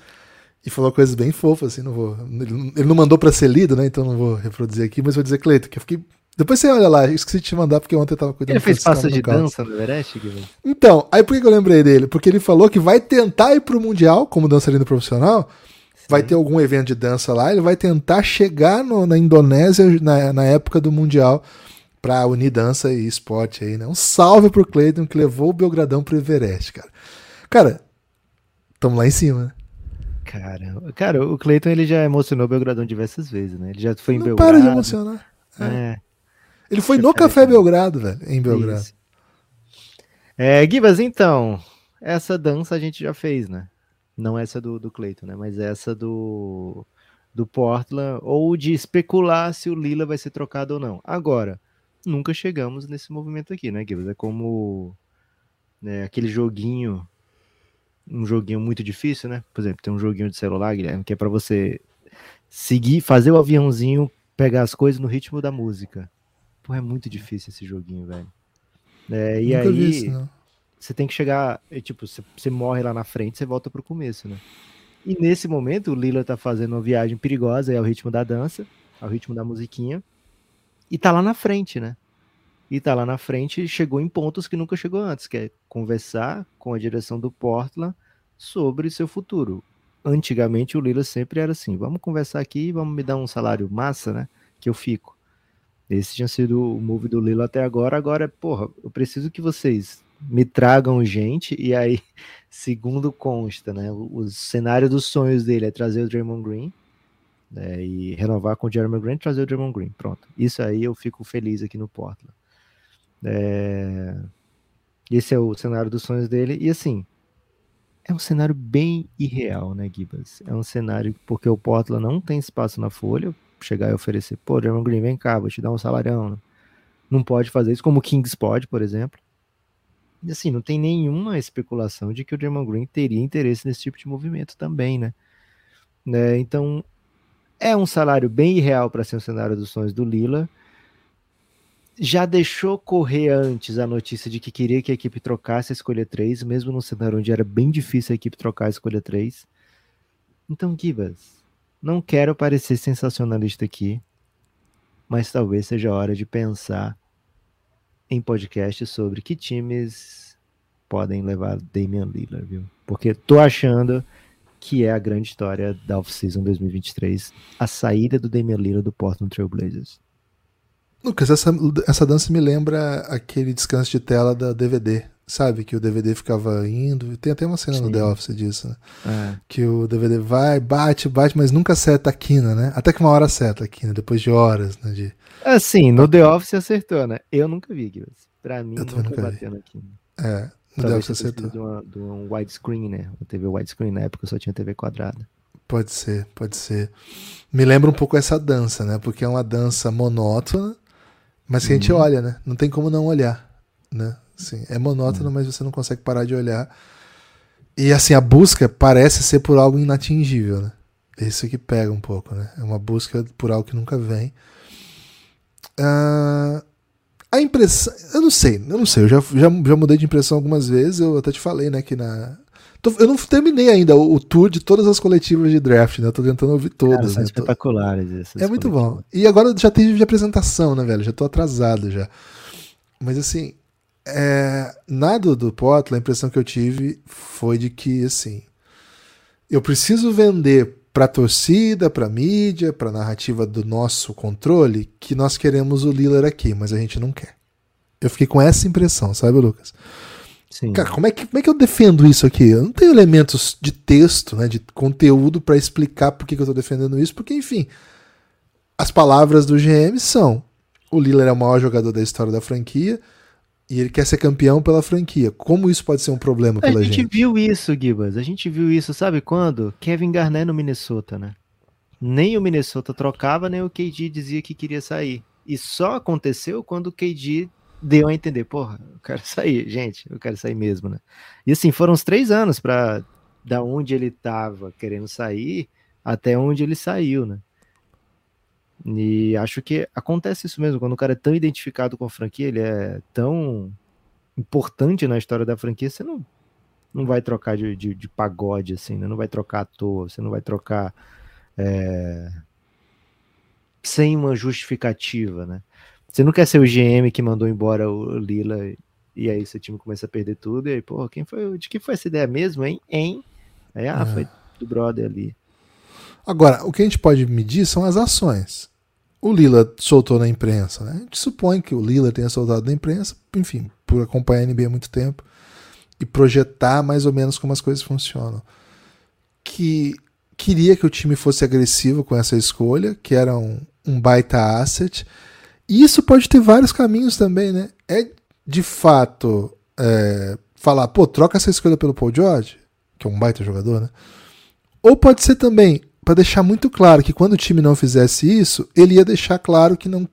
E falou coisas bem fofas, assim, não vou. Ele não- mandou pra ser lido, né? Então não vou reproduzir aqui, mas vou dizer, Cleiton, que eu fiquei. Depois você olha lá, esqueci de te mandar porque ontem eu tava cuidando Ele fez passos de carro. dança no Everest, Gibas? Então, aí por que eu lembrei dele? Porque ele falou que vai tentar ir pro Mundial como dançarino profissional. Vai ter algum evento de dança lá, ele vai tentar chegar no- na Indonésia na, na época do Mundial pra unir dança e esporte aí, né? Um salve pro Cleiton que levou o Belgradão pro Everest, cara. Cara, tamo lá em cima, né? Caramba. Cara, o Cleiton ele já emocionou o Belgradão diversas vezes, né? Ele já foi em Não Belgrado. para de emocionar. É, Ele foi no Café. Belgrado, velho, em Belgrado. É, Gibas, então, essa dança a gente já fez, né? Não essa do, do Cleiton, né? Mas essa do, do Portland, ou de especular se o Lila vai ser trocado ou não. Agora, nunca chegamos nesse movimento aqui, né, Gibas? É como né, aquele joguinho, um joguinho muito difícil, né? Por exemplo, tem um joguinho de celular, Guilherme, que é pra você seguir, fazer o aviãozinho, pegar as coisas no ritmo da música. Pô, é muito difícil esse joguinho, velho. É, e Nunca aí, isso, você tem que chegar, é, tipo, você, você morre lá na frente, você volta pro começo, né? E nesse momento, o Lila tá fazendo uma viagem perigosa, é ao ritmo da dança, ao ritmo da musiquinha, e tá lá na frente, né? E tá lá na frente e chegou em pontos que nunca chegou antes, que é conversar com a direção do Portland sobre seu futuro. Antigamente o Lila sempre era assim, vamos conversar aqui, vamos me dar um salário massa, né? Que eu fico. Esse tinha sido o move do Lila até agora. Agora, porra, eu preciso que vocês me tragam gente. E aí, (laughs) segundo consta, né? O, o cenário dos sonhos dele é trazer o Draymond Green né, e renovar com o Jeremy Grant, trazer o Draymond Green. Pronto. Isso aí eu fico feliz aqui no Portland. É, Esse é o cenário dos sonhos dele. E assim, é um cenário bem irreal, né, Gibas? É um cenário porque o Portland não tem espaço na folha. Chegar e oferecer, pô, Draymond Green, vem cá, vou te dar um salarião. né? Não pode fazer isso, como o Kings pode, por exemplo. E assim, não tem nenhuma especulação de que o Draymond Green teria interesse nesse tipo de movimento também, né? né? Então, é um salário bem irreal para ser um cenário dos sonhos do Lila. Já deixou correr antes a notícia de que queria que a equipe trocasse a escolha 3, mesmo num cenário onde era bem difícil a equipe trocar a escolha 3. Então, Gibas, não quero parecer sensacionalista aqui, mas talvez seja a hora de pensar em podcast sobre que times podem levar Damian Lillard, viu? Porque tô achando que é a grande história da off-season 2023, a saída do Damian Lillard do Portland Trail Blazers. Lucas, essa, essa dança me lembra aquele descanso de tela da DVD, sabe? Que o DVD ficava indo. Tem até uma cena no Sim. The Office disso, né? É, Que o DVD vai, bate, bate, mas nunca acerta a quina, né? Até que uma hora acerta a quina, depois de horas, né? De... Assim, no The Office acertou, né? Eu nunca vi, Gibbs. Pra mim, Eu nunca bateu aqui. É. Talvez tenha sido de, uma, de um widescreen, né? Uma TV widescreen na época só tinha TV quadrada. Pode ser, pode ser. Me lembra um pouco essa dança, né? Porque é uma dança monótona, mas que a gente uhum. olha, né? Não tem como não olhar, né? Assim, é monótono, uhum. mas você não consegue parar de olhar. E assim, a busca parece ser por algo inatingível, né? Isso que pega um pouco, né? É uma busca por algo que nunca vem. Uh, a impressão. Eu não sei, eu não sei. Eu já, já, já mudei de impressão algumas vezes. Eu até te falei, né, que na. eu não terminei ainda o, o, tour de todas as coletivas de draft, né? Eu tô tentando ouvir todas. Cara, né? espetaculares essas É muito bom. E agora já teve de apresentação, né, velho? Já tô atrasado já. Mas assim, é, nada do Potla, a impressão que eu tive foi de que, assim, eu preciso vender para torcida, para mídia, para narrativa do nosso controle, que nós queremos o Lillard aqui, mas a gente não quer. Eu fiquei com essa impressão, sabe, Lucas? Sim. Cara, como é, que, como é que eu defendo isso aqui? Eu não tenho elementos de texto, né, de conteúdo para explicar por que, que eu estou defendendo isso, porque, enfim, as palavras do GM são: o Lillard é o maior jogador da história da franquia, e ele quer ser campeão pela franquia. Como isso pode ser um problema pela gente? A gente viu isso, Gibas. A gente viu isso, sabe quando? Kevin Garnett no Minnesota, né? Nem o Minnesota trocava, nem o KD dizia que queria sair. E só aconteceu quando o KD deu a entender, porra, eu quero (laughs) sair, gente, eu quero sair mesmo, né? E assim, foram uns três anos para da onde ele tava querendo sair até onde ele saiu, né? E acho que acontece isso mesmo, quando o cara é tão identificado com a franquia, ele é tão importante na história da franquia, você não, não vai trocar de, de, de pagode, assim, né? não vai trocar à toa, você não vai trocar é, sem uma justificativa, né? Você não quer ser o GM que mandou embora o Lila e aí seu time começa a perder tudo, e aí, pô, quem foi, de quem foi essa ideia mesmo, hein? Hein? Aí, ah, é. foi do brother ali. Agora, o que a gente pode medir são as ações. O Lila soltou na imprensa, né? A gente supõe que o Lila tenha soltado na imprensa, enfim, por acompanhar a NBA há muito tempo e projetar mais ou menos como as coisas funcionam. Que queria que o time fosse agressivo com essa escolha, que era um, um baita asset. E isso pode ter vários caminhos também, né? É de fato é, falar, pô, troca essa escolha pelo Paul George, que é um baita jogador, né? Ou pode ser também, para deixar muito claro que quando o time não fizesse isso, ele ia deixar claro que não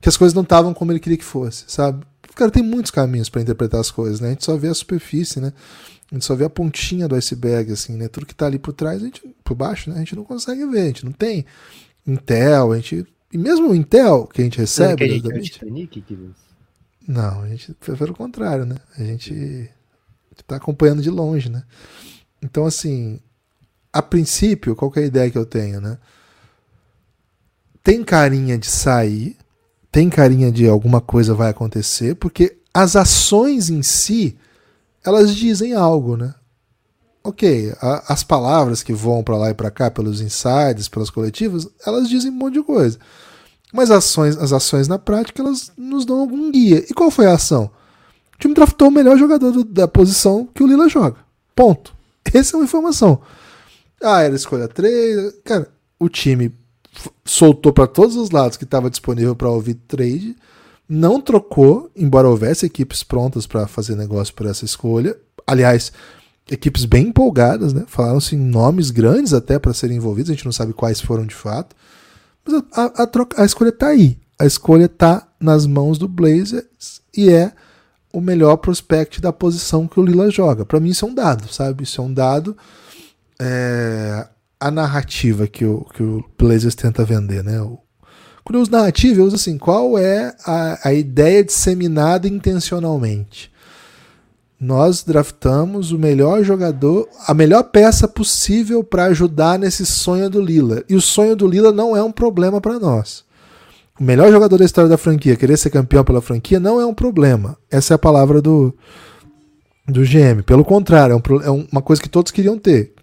que as coisas não estavam como ele queria que fosse, sabe? O cara tem muitos caminhos para interpretar as coisas, né? A gente só vê a superfície, né? A gente só vê a pontinha do iceberg, assim, né? Tudo que tá ali por trás, a gente, por baixo, né? A gente não consegue ver, a gente não tem Intel, a gente. E mesmo o Intel que a gente recebe. Que a gente é Titanic, não, a gente. Pelo contrário, né? A gente tá acompanhando de longe, né? Então, assim, a princípio, qual é a ideia que eu tenho, né? Tem carinha de sair, tem carinha de alguma coisa vai acontecer, porque as ações em si, elas dizem algo, né? Ok, a, as palavras que vão para lá e para cá pelos insiders, pelas coletivas, elas dizem um monte de coisa. Mas as ações, as ações na prática, elas nos dão algum guia. E qual foi a ação? O time draftou o melhor jogador do, da posição que o Lila joga. Ponto. Essa é uma informação. Ah, era escolha 3. Cara, o time soltou para todos os lados que estava disponível para ouvir trade, não trocou, embora houvesse equipes prontas para fazer negócio por essa escolha. Aliás, equipes bem empolgadas, né? Falaram-se em nomes grandes até para serem envolvidos, a gente não sabe quais foram de fato. Mas a, a, troca, a escolha está aí. A escolha está nas mãos do Blazers e é o melhor prospect da posição que o Lila joga. Para mim, isso é um dado, sabe? Isso é um dado é, a narrativa que o, que o Blazers tenta vender, né? O, quando eu uso narrativa, eu uso assim, qual é a, a ideia disseminada intencionalmente? Nós draftamos o melhor jogador, a melhor peça possível para ajudar nesse sonho do Lila. E o sonho do Lila não é um problema para nós. O melhor jogador da história da franquia, querer ser campeão pela franquia, não é um problema. Essa é a palavra do, do GM. Pelo contrário, é, um, é uma coisa que todos queriam ter.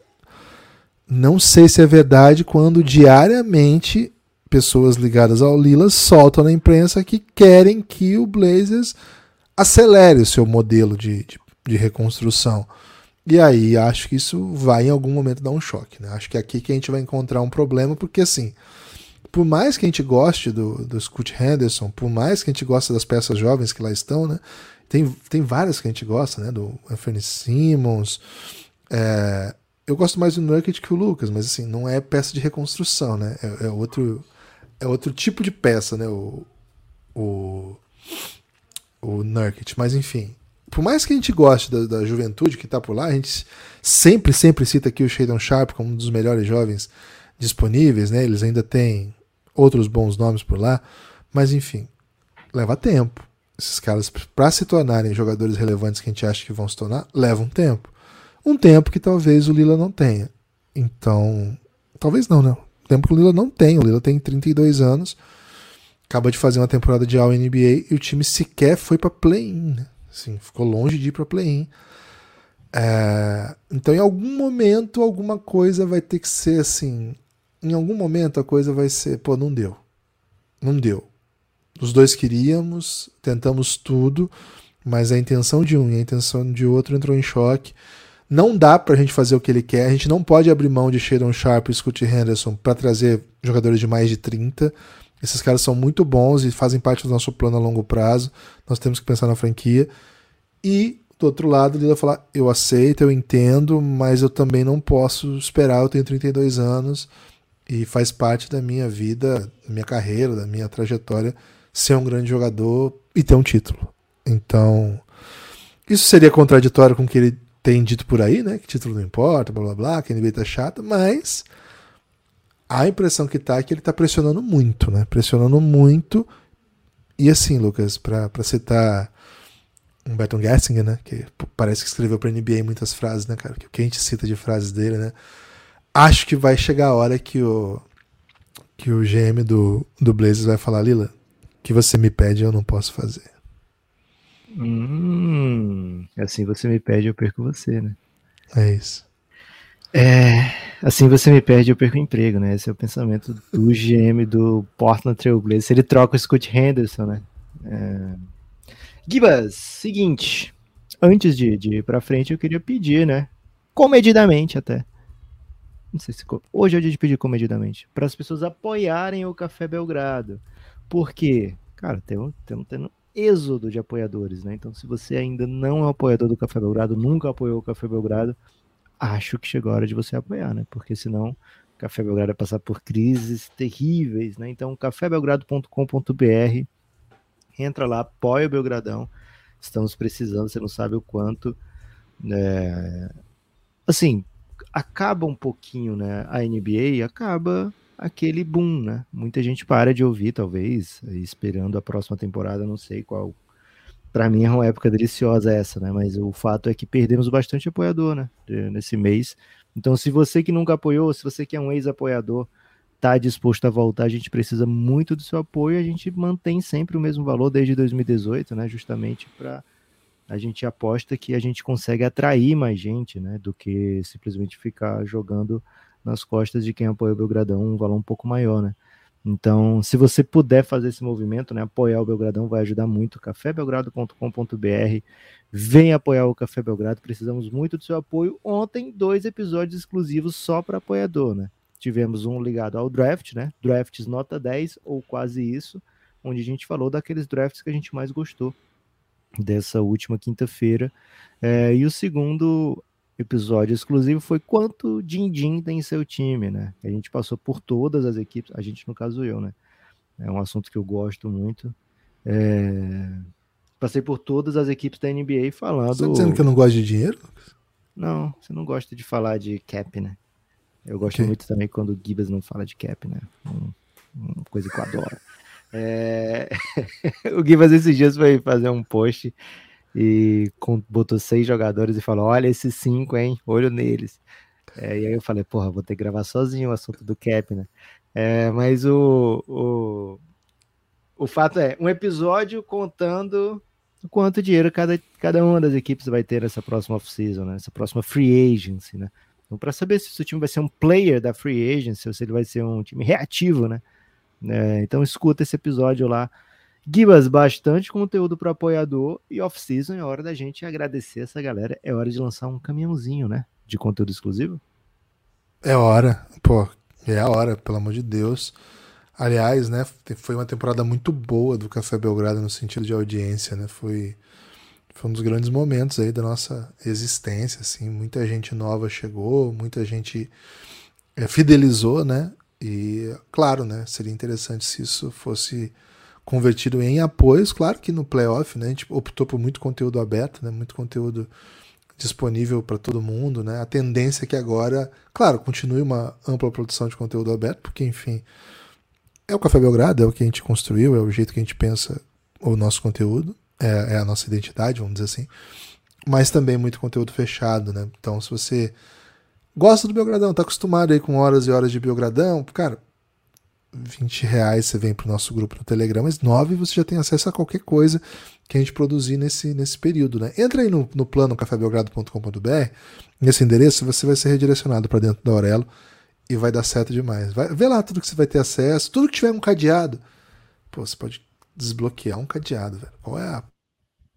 Não sei se é verdade quando diariamente pessoas ligadas ao Lila soltam na imprensa que querem que o Blazers acelere o seu modelo de, de, de, reconstrução. E aí acho que isso vai em algum momento dar um choque. Né? Acho que é aqui que a gente vai encontrar um problema, porque assim, por mais que a gente goste do, do Scoot Henderson, por mais que a gente goste das peças jovens que lá estão, né? Tem, tem várias que a gente gosta, né? Do Anthony Simmons. É, eu gosto mais do Nurkic que o Lucas, mas assim, não é peça de reconstrução, né? É, é outro, é outro tipo de peça, né? O, o, o. Mas enfim, por mais que a gente goste da, da juventude que tá por lá, a gente sempre, sempre cita aqui o Shadon Sharp como um dos melhores jovens disponíveis, né? Eles ainda têm outros bons nomes por lá, mas enfim, leva tempo. Esses caras, para se tornarem jogadores relevantes que a gente acha que vão se tornar, levam tempo. Um tempo que talvez o Lila não tenha. Então, talvez não, né? Tempo que o Lila não tem. O Lila tem 32 anos, acaba de fazer uma temporada de All-NBA e o time sequer foi para play-in. Né? Assim, ficou longe de ir para play-in. É... então, em algum momento, alguma coisa vai ter que ser assim em algum momento a coisa vai ser, pô, não deu. Não deu. Os dois queríamos, tentamos tudo, mas a intenção de um e a intenção de outro entrou em choque. Não dá pra gente fazer o que ele quer. A gente não pode abrir mão de Shadon Sharp e Scott Henderson para trazer jogadores de mais de 30. Esses caras são muito bons e fazem parte do nosso plano a longo prazo. Nós temos que pensar na franquia. E do outro lado, ele vai falar: eu aceito, eu entendo, mas eu também não posso esperar. Eu tenho 32 anos e faz parte da minha vida, da minha carreira, da minha trajetória ser um grande jogador e ter um título. Então, isso seria contraditório com o que ele tem dito por aí, né? Que título não importa, blá blá blá, que a NBA tá chata, mas a impressão que tá é que ele tá pressionando muito, né? Pressionando muito. E assim, Lucas, para citar um Beton Gessinger, né? Que parece que escreveu pra NBA muitas frases, né, cara? Que o que a gente cita de frases dele, né? acho que vai chegar a hora que o que o GM do, do Blazers vai falar, Lila, que você me pede eu não posso fazer. Hum, assim você me pede eu perco você, né? É isso. É, assim você me perde eu perco o emprego, né? Esse é o pensamento do GM do Portland Trail Blazers. Ele troca o Scott Henderson, né? É... Gibas, seguinte, antes de, de ir pra frente eu queria pedir, né? Comedidamente até não sei se hoje é o dia de pedir comedidamente, para as pessoas apoiarem o Café Belgrado. Porque, cara, tem tem tem um êxodo de apoiadores, né? Então, se você ainda não é apoiador do Café Belgrado, nunca apoiou o Café Belgrado, acho que chegou a hora de você apoiar, né? Porque senão o Café Belgrado vai passar por crises terríveis, né? Então, cafébelgrado.com.br, entra lá, apoia o Belgradão. Estamos precisando, você não sabe o quanto. É... Assim, acaba um pouquinho, né, a NBA, acaba aquele boom, né? Muita gente para de ouvir, talvez, esperando a próxima temporada, não sei qual. Para mim é uma época deliciosa essa, né? Mas o fato é que perdemos bastante apoiador, né? Nesse mês. Então, se você que nunca apoiou, se você que é um ex-apoiador, tá disposto a voltar, a gente precisa muito do seu apoio. A gente mantém sempre o mesmo valor desde 2018, né? Justamente para a gente aposta que a gente consegue atrair mais gente, né, do que simplesmente ficar jogando nas costas de quem apoia o Belgradão um valor um pouco maior, né? Então, se você puder fazer esse movimento, né, apoiar o Belgradão vai ajudar muito. cafébelgrado.com.br. Vem apoiar o Café Belgrado, precisamos muito do seu apoio. Ontem, dois episódios exclusivos só para apoiador, né? Tivemos um ligado ao draft, né? Drafts nota 10 ou quase isso, onde a gente falou daqueles drafts que a gente mais gostou dessa última quinta-feira. É, e o segundo episódio exclusivo foi quanto Din-Din tem em seu time, né? A gente passou por todas as equipes, a gente no caso eu, né? É um assunto que eu gosto muito. É... Passei por todas as equipes da NBA falando. Você tá dizendo que eu não gosto de dinheiro? Não, você não gosta de falar de cap, né? Eu gosto okay. muito também quando o Gibas não fala de cap, né? Um, uma coisa que eu adoro. É... (laughs) o Givas esses dias foi fazer um post e botou seis jogadores e falou: Olha esses cinco, hein? Olho neles. É, e aí eu falei: Porra, vou ter que gravar sozinho o assunto do Cap, né? É, mas o, o, o fato é: um episódio contando quanto dinheiro cada, cada uma das equipes vai ter nessa próxima off-season, né? Nessa próxima free agency, né? Então, para saber se o seu time vai ser um player da free agency ou se ele vai ser um time reativo, né? É, então escuta esse episódio lá. Gibas, bastante conteúdo para apoiador e off-season é hora da gente agradecer essa galera. É hora de lançar um caminhãozinho, né? De conteúdo exclusivo. É hora, pô, é a hora, pelo amor de Deus. Aliás, né, foi uma temporada muito boa do Café Belgrado no sentido de audiência, né? Foi, foi um dos grandes momentos aí da nossa existência, assim, muita gente nova chegou, muita gente é, fidelizou, né? E claro, né, seria interessante se isso fosse convertido em apoios, claro que no playoff, né, a gente optou por muito conteúdo aberto, né, muito conteúdo disponível para todo mundo, né? A tendência é que agora, claro, continue uma ampla produção de conteúdo aberto, porque enfim, é o Café Belgrado, é o que a gente construiu, é o jeito que a gente pensa o nosso conteúdo, é, é a nossa identidade, vamos dizer assim. Mas também muito conteúdo fechado, né? Então, se você gosta do Belgradão, tá acostumado aí com horas e horas de Belgradão, cara, 20 reais você vem pro nosso grupo no Telegram, mas 9 você já tem acesso a qualquer coisa que a gente produzir nesse, nesse período, né? Entra aí no, no plano cafébelgrado.com.br, nesse endereço você vai ser redirecionado para dentro da Aurelo e vai dar certo demais. Vai, vê lá tudo que você vai ter acesso, tudo que tiver um cadeado, pô, você pode desbloquear um cadeado, velho. Qual é a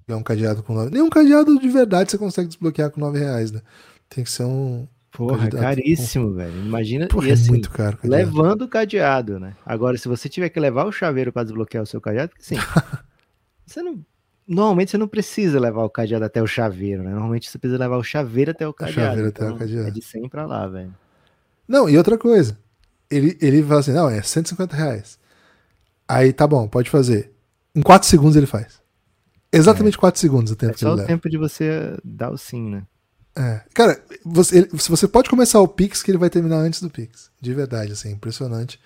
é um cadeado com 9 Nenhum cadeado de verdade você consegue desbloquear com 9 reais, né? Tem que ser um, Porra, caríssimo, com... velho. Imagina. Porra, e, assim, é muito caro. Cadeado. Levando o cadeado, né? Agora, se você tiver que levar o chaveiro para desbloquear o seu cadeado, sim. (laughs) você não. Normalmente você não precisa levar o cadeado até o chaveiro, né? Normalmente você precisa levar o chaveiro até o cadeado. O chaveiro então, até o cadeado. É de 100 pra lá, velho. Não, e outra coisa. Ele, ele fala assim: não, é 150 reais. Aí tá bom, pode fazer. Em 4 segundos ele faz. Exatamente é. 4 segundos o tempo é só o tempo de você dar o sim, né? É. Cara, você, você pode começar o Pix que ele vai terminar antes do Pix. De verdade, assim, impressionante.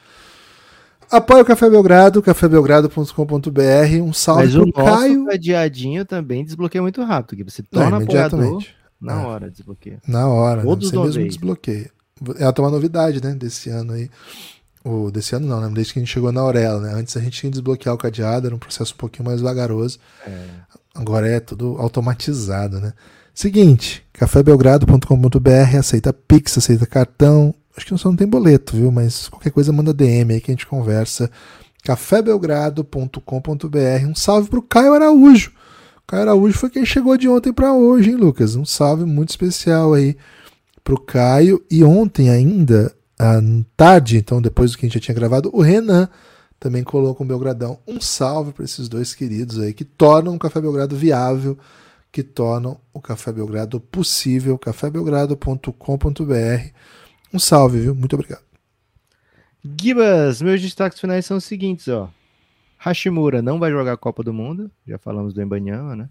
Apoia o Café Belgrado, cafébelgrado.com.br. Um salve Mas pro o Caio. Mas cadeadinho também desbloqueia muito rápido. Que você torna é, imediatamente. na é. hora desbloqueia. Na hora. Todos né? Você mesmo desbloqueia. É até uma novidade, né? Desse ano aí. Ou desse ano não, né? Desde que a gente chegou na Aurela, né? Antes a gente tinha que desbloquear o cadeado, era um processo um pouquinho mais vagaroso. É. Agora é tudo automatizado, né? Seguinte, cafébelgrado.com.br aceita Pix, aceita cartão. Acho que só não tem boleto, viu? Mas qualquer coisa manda DM aí que a gente conversa. cafébelgrado.com.br. Um salve pro Caio Araújo. O Caio Araújo foi quem chegou de ontem para hoje, hein, Lucas? Um salve muito especial aí pro Caio. E ontem ainda, à tarde, então depois do que a gente já tinha gravado, o Renan também colou com o Belgradão. Um salve para esses dois queridos aí que tornam o Café Belgrado viável que tornam o Café Belgrado possível. cafébelgrado.com.br. Um salve, viu? Muito obrigado. Gibas, meus destaques finais são os seguintes, ó. Hashimura não vai jogar a Copa do Mundo, já falamos do Embanyama, né?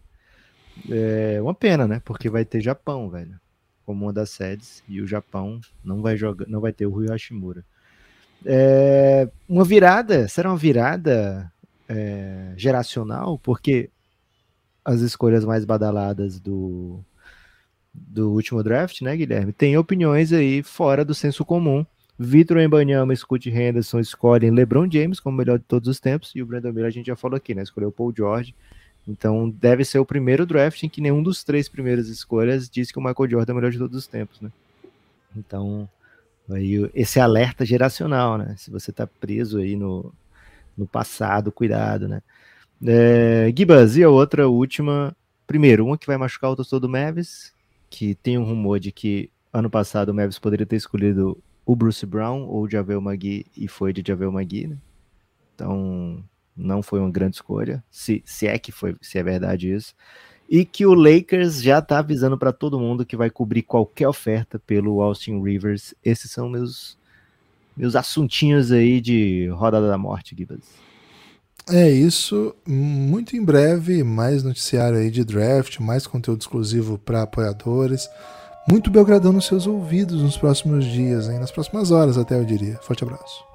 É uma pena, né? Porque vai ter Japão, velho, como uma das sedes, e o Japão não vai jogar, não vai ter o Rui Hashimura. É, uma virada, será uma virada é, geracional, porque as escolhas mais badaladas do, do último draft, né, Guilherme? Tem opiniões aí fora do senso comum. Vitor Embanyama e Scott Henderson escolhem LeBron James como melhor de todos os tempos e o Brandon Miller a gente já falou aqui, né? Escolheu Paul George. Então deve ser o primeiro draft em que nenhum dos três primeiras escolhas diz que o Michael Jordan é o melhor de todos os tempos, né? Então, aí esse alerta geracional, né? Se você tá preso aí no, no passado, cuidado, né? É, Gibas, e a outra última. Primeiro, uma que vai machucar o torcedor do Mavis, que tem um rumor de que ano passado o Mavis poderia ter escolhido o Bruce Brown ou o Javel Magui e foi de Javel Magui, né? Então, não foi uma grande escolha, se, se é que foi, se é verdade isso. E que o Lakers já tá avisando para todo mundo que vai cobrir qualquer oferta pelo Austin Rivers. Esses são meus meus assuntinhos aí de rodada da morte, Gibas. É isso. Muito em breve, mais noticiário aí de draft, mais conteúdo exclusivo para apoiadores. Muito Belgradão nos seus ouvidos nos próximos dias, hein? nas próximas horas até eu diria. Forte abraço.